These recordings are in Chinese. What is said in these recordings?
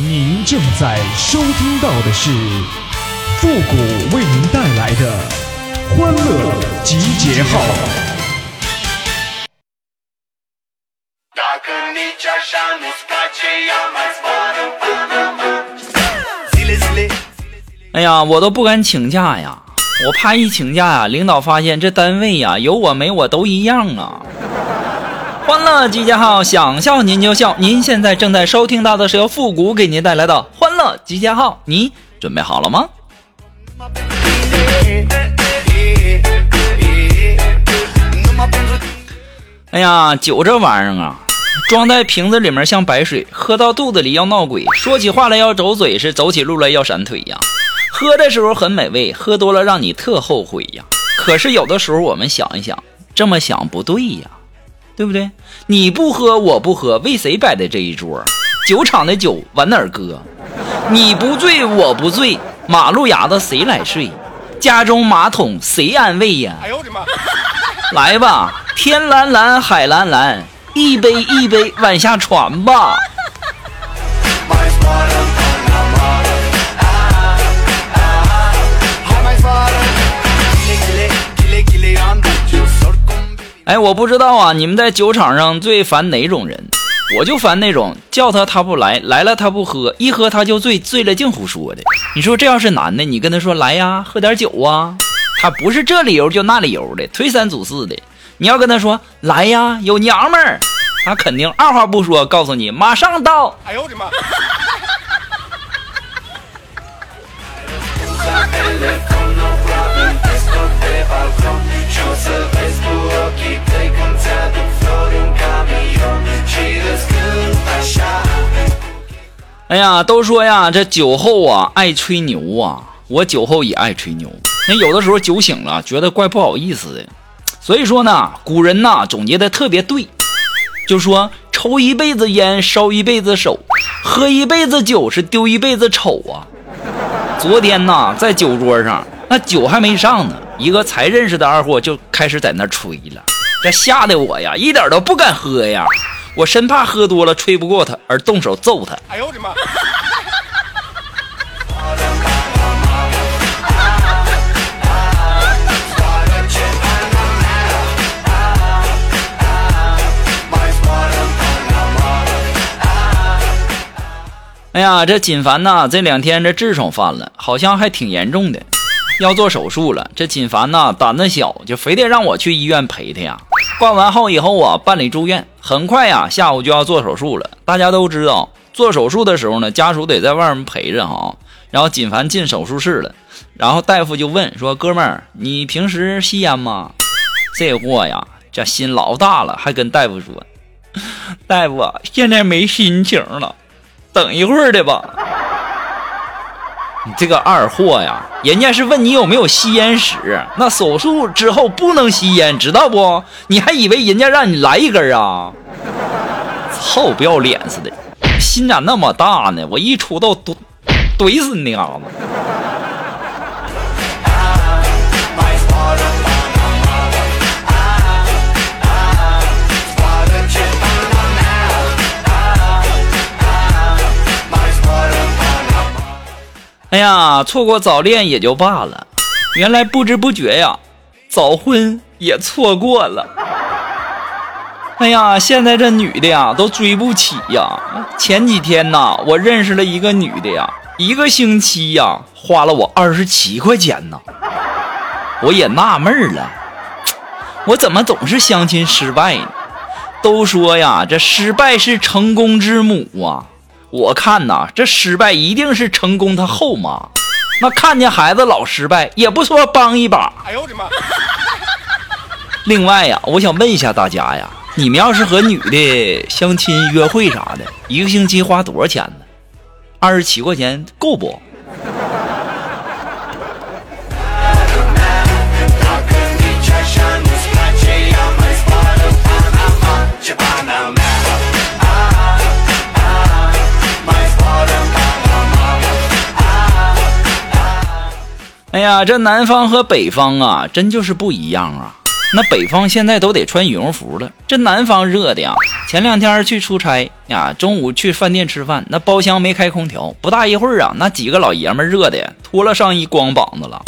您正在收听到的是复古为您带来的欢乐集结号。哎呀，我都不敢请假呀，我怕一请假呀，领导发现这单位呀有我没我都一样啊。欢乐集结号，想笑您就笑。您现在正在收听到的是由复古给您带来的欢乐集结号，你准备好了吗？哎呀，酒这玩意儿啊，装在瓶子里面像白水，喝到肚子里要闹鬼。说起话来要走嘴，是走起路来要闪腿呀。喝的时候很美味，喝多了让你特后悔呀。可是有的时候我们想一想，这么想不对呀。对不对？你不喝，我不喝，为谁摆的这一桌？酒厂的酒往哪儿搁？你不醉，我不醉，马路牙子谁来睡？家中马桶谁安慰呀？哎呦我的妈！来吧，天蓝蓝，海蓝蓝，一杯一杯往下传吧。哎，我不知道啊，你们在酒场上最烦哪种人？我就烦那种叫他他不来，来了他不喝，一喝他就醉，醉了净胡说的。你说这要是男的，你跟他说来呀，喝点酒啊，他不是这理由就那理由的，推三阻四的。你要跟他说来呀，有娘们儿，他肯定二话不说告诉你马上到。哎呦我的妈！哎呀，都说呀，这酒后啊爱吹牛啊，我酒后也爱吹牛。那有的时候酒醒了，觉得怪不好意思的。所以说呢，古人呐总结的特别对，就说抽一辈子烟，烧一辈子手，喝一辈子酒是丢一辈子丑啊。昨天呐，在酒桌上，那酒还没上呢，一个才认识的二货就开始在那吹了，这吓得我呀，一点都不敢喝呀。我生怕喝多了吹不过他而动手揍他。哎呦我的妈！哎呀，这锦凡呐，这两天这痔疮犯了，好像还挺严重的，要做手术了。这锦凡呐，胆子小，就非得让我去医院陪他呀。挂完号以后啊，办理住院，很快呀，下午就要做手术了。大家都知道，做手术的时候呢，家属得在外面陪着哈。然后锦凡进手术室了，然后大夫就问说：“哥们儿，你平时吸烟吗？”这货呀，这心老大了，还跟大夫说：“大夫，现在没心情了，等一会儿的吧。”你这个二货呀，人家是问你有没有吸烟史，那手术之后不能吸烟，知道不？你还以为人家让你来一根啊？臭不要脸似的，心咋那么大呢？我一出道怼怼死你啊！哎呀，错过早恋也就罢了，原来不知不觉呀，早婚也错过了。哎呀，现在这女的呀都追不起呀。前几天呐，我认识了一个女的呀，一个星期呀花了我二十七块钱呢。我也纳闷了，我怎么总是相亲失败呢？都说呀，这失败是成功之母啊。我看呐，这失败一定是成功他后妈。那看见孩子老失败，也不说帮一把。哎呦我的妈！另外呀，我想问一下大家呀，你们要是和女的相亲约会啥的，一个星期花多少钱呢？二十七块钱够不？哎呀，这南方和北方啊，真就是不一样啊！那北方现在都得穿羽绒服了，这南方热的呀。前两天去出差呀，中午去饭店吃饭，那包厢没开空调，不大一会儿啊，那几个老爷们热的脱了上衣光膀子了。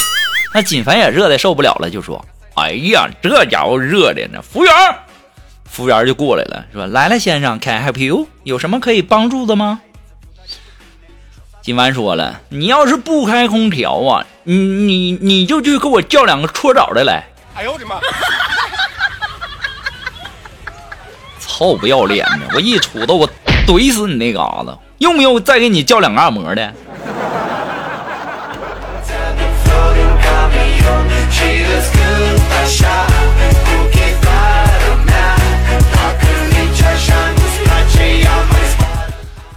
那锦凡也热的受不了了，就说：“哎呀，这家伙热的呢！”服务员，服务员就过来了，说：“来了，先生，Can I help you？有什么可以帮助的吗？”锦凡说了：“你要是不开空调啊，你你你就去给我叫两个搓澡的来。”哎呦我的妈！臭不要脸的！我一杵子我怼死你那嘎子！用不用再给你叫两个按摩的？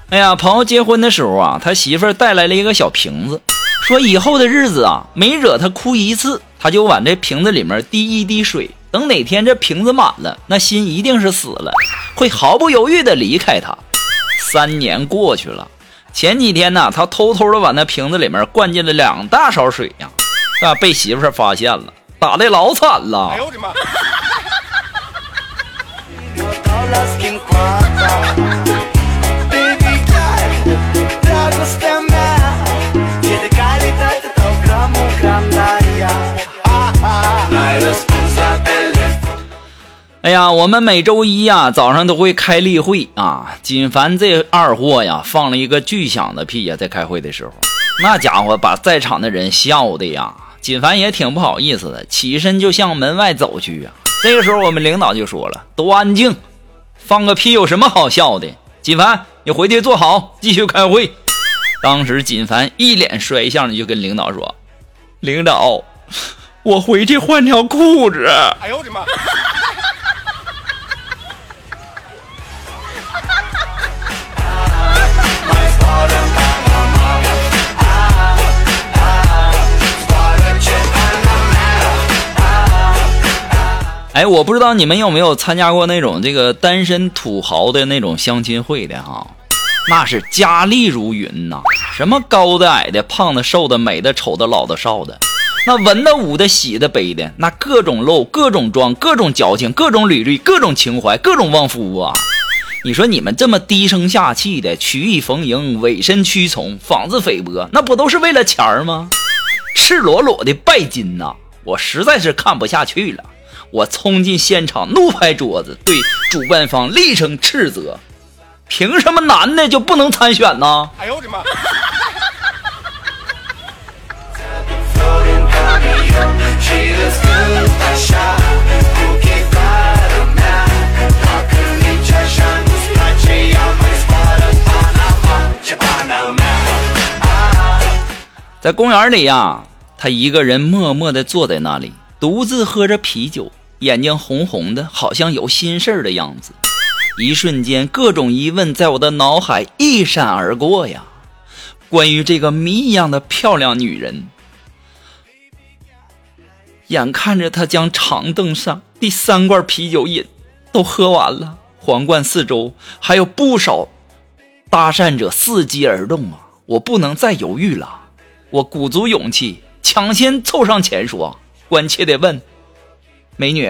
哎呀，朋友结婚的时候啊，他媳妇儿带来了一个小瓶子，说以后的日子啊，每惹他哭一次，他就往这瓶子里面滴一滴水。等哪天这瓶子满了，那心一定是死了，会毫不犹豫的离开他。三年过去了，前几天呢，他偷偷的往那瓶子里面灌进了两大勺水呀，啊，被媳妇儿发现了，打的老惨了。哎呦我的妈！哎呀，我们每周一呀早上都会开例会啊。锦凡这二货呀放了一个巨响的屁呀，在开会的时候，那家伙把在场的人笑的呀。锦凡也挺不好意思的，起身就向门外走去啊。这个时候，我们领导就说了：“都安静，放个屁有什么好笑的？”锦凡，你回去坐好，继续开会。当时锦凡一脸衰相的就跟领导说：“领导，我回去换条裤子。”哎呦我的妈！哎，我不知道你们有没有参加过那种这个单身土豪的那种相亲会的哈，那是佳丽如云呐，什么高的矮的、胖的瘦的、美的丑的、老的少的，那文的武的喜的悲的，那各种露、各种装、各种矫情、各种履历、各种情怀、各种旺夫啊！你说你们这么低声下气的曲意逢迎、委身屈从、妄自菲薄，那不都是为了钱儿吗？赤裸裸的拜金呐！我实在是看不下去了。我冲进现场，怒拍桌子，对主办方厉声斥责：“凭什么男的就不能参选呢？”哎呦我的妈！在公园里呀，他一个人默默地坐在那里，独自喝着啤酒。眼睛红红的，好像有心事儿的样子。一瞬间，各种疑问在我的脑海一闪而过呀。关于这个谜一样的漂亮女人，眼看着她将长凳上第三罐啤酒饮都喝完了，皇冠四周还有不少搭讪者伺机而动啊！我不能再犹豫了，我鼓足勇气，抢先凑上前说，关切的问。美女，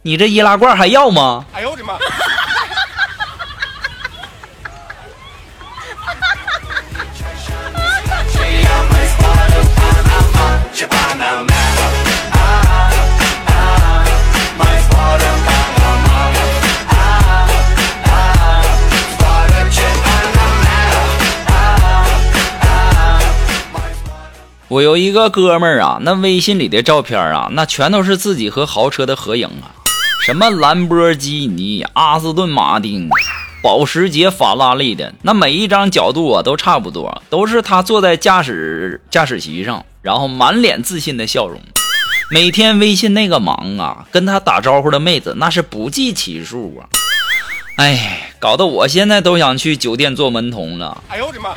你这易拉罐还要吗？哎呦我的妈！我有一个哥们儿啊，那微信里的照片啊，那全都是自己和豪车的合影啊，什么兰博基尼、阿斯顿马丁、保时捷、法拉利的，那每一张角度啊都差不多，都是他坐在驾驶驾驶席上，然后满脸自信的笑容。每天微信那个忙啊，跟他打招呼的妹子那是不计其数啊，哎，搞得我现在都想去酒店做门童了。哎呦我的妈！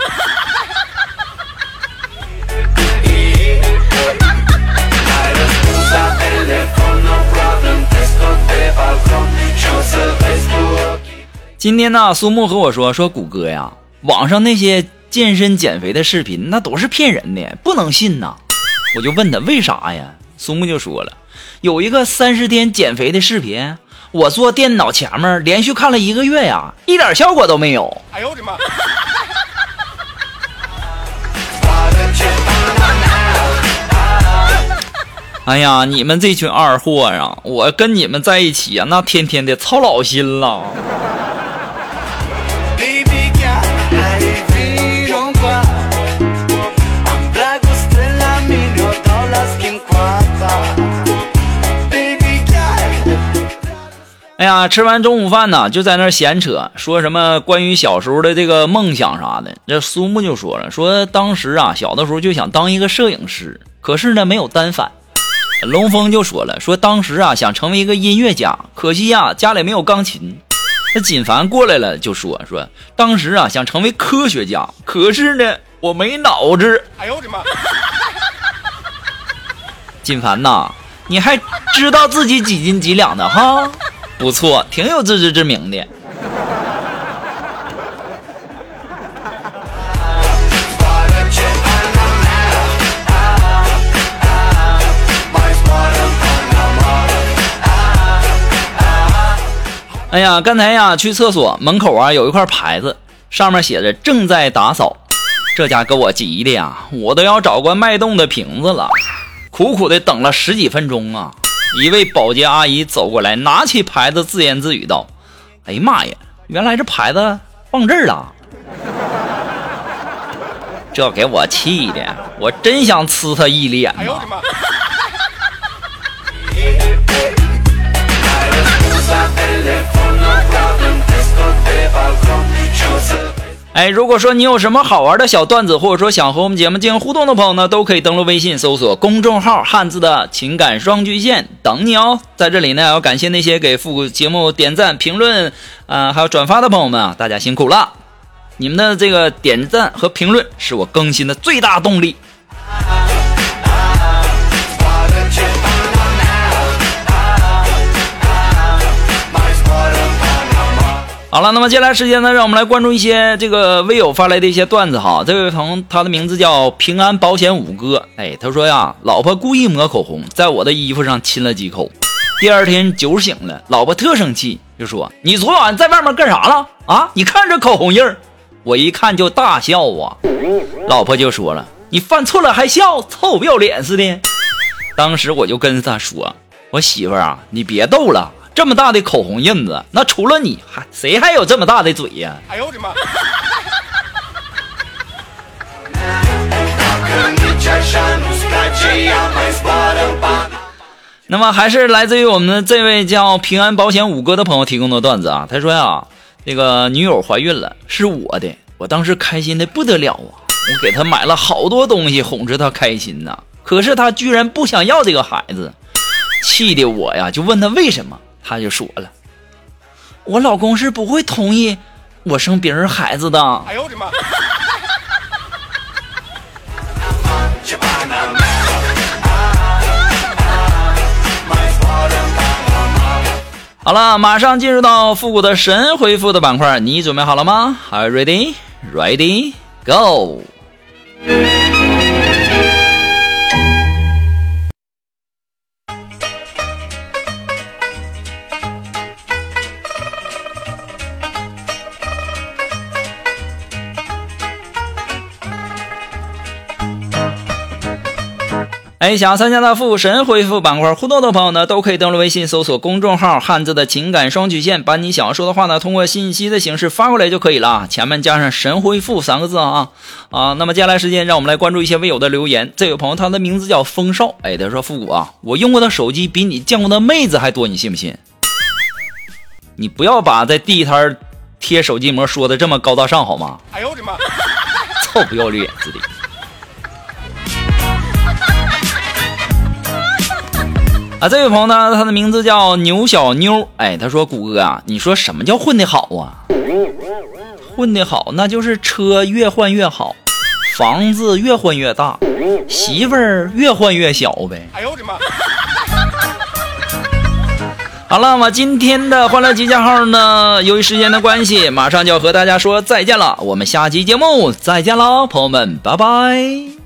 今天呢，苏木和我说说谷歌呀，网上那些健身减肥的视频那都是骗人的，不能信呐。我就问他为啥呀？苏木就说了，有一个三十天减肥的视频，我坐电脑前面连续看了一个月呀，一点效果都没有。哎呦我的妈！哎呀，你们这群二货呀！我跟你们在一起啊，那天天的操老心了。哎呀，吃完中午饭呢，就在那闲扯，说什么关于小时候的这个梦想啥的。这苏木就说了，说当时啊，小的时候就想当一个摄影师，可是呢没有单反。龙峰就说了，说当时啊想成为一个音乐家，可惜呀家里没有钢琴。那锦凡过来了就说，说当时啊想成为科学家，可是呢我没脑子。哎呦我的妈！锦凡呐，你还知道自己几斤几两的哈？不错，挺有自知之明的。哎呀，刚才呀去厕所门口啊有一块牌子，上面写着正在打扫，这家给我急的呀，我都要找个脉动的瓶子了，苦苦的等了十几分钟啊。一位保洁阿姨走过来，拿起牌子，自言自语道：“哎呀妈呀，原来这牌子放这儿了！这给我气的，我真想呲他一脸呐！”哎，如果说你有什么好玩的小段子，或者说想和我们节目进行互动的朋友呢，都可以登录微信搜索公众号“汉字的情感双曲线”等你哦。在这里呢，要感谢那些给复古节目点赞、评论啊，还有转发的朋友们啊，大家辛苦了！你们的这个点赞和评论是我更新的最大动力。好了，那么接下来时间呢，让我们来关注一些这个微友发来的一些段子哈。这位朋友，他的名字叫平安保险五哥。哎，他说呀，老婆故意抹口红，在我的衣服上亲了几口。第二天酒醒了，老婆特生气，就说：“你昨晚在外面干啥了？啊？你看这口红印儿。”我一看就大笑啊。老婆就说了：“你犯错了还笑，臭不要脸似的。”当时我就跟他说：“我媳妇儿啊，你别逗了。”这么大的口红印子，那除了你还谁还有这么大的嘴呀？哎呦我的妈！那么还是来自于我们这位叫平安保险五哥的朋友提供的段子啊。他说呀，这个女友怀孕了，是我的，我当时开心的不得了啊，我给她买了好多东西哄着她开心呐。可是她居然不想要这个孩子，气的我呀就问她为什么。他就说了：“我老公是不会同意我生别人孩子的。”哎呦我的妈！好了，马上进入到复古的神回复的板块，你准备好了吗？Are you ready? Ready? Go! 哎，想要参加到复神回复板块互动的朋友呢，都可以登录微信搜索公众号“汉字的情感双曲线”，把你想要说的话呢，通过信息的形式发过来就可以了，前面加上“神回复”三个字啊啊。那么接下来时间，让我们来关注一些微友的留言。这位朋友他的名字叫风少，哎，他说：“复古啊，我用过的手机比你见过的妹子还多，你信不信？你不要把在地摊贴手机膜说的这么高大上好吗？”哎呦我的妈！臭不要脸似的。啊，这位朋友呢，他的名字叫牛小妞。哎，他说：“谷哥啊，你说什么叫混得好啊？混得好，那就是车越换越好，房子越换越大，媳妇儿越换越小呗。”哎呦我的妈！好了，我今天的欢乐集结号呢，由于时间的关系，马上就要和大家说再见了。我们下期节目再见喽，朋友们，拜拜。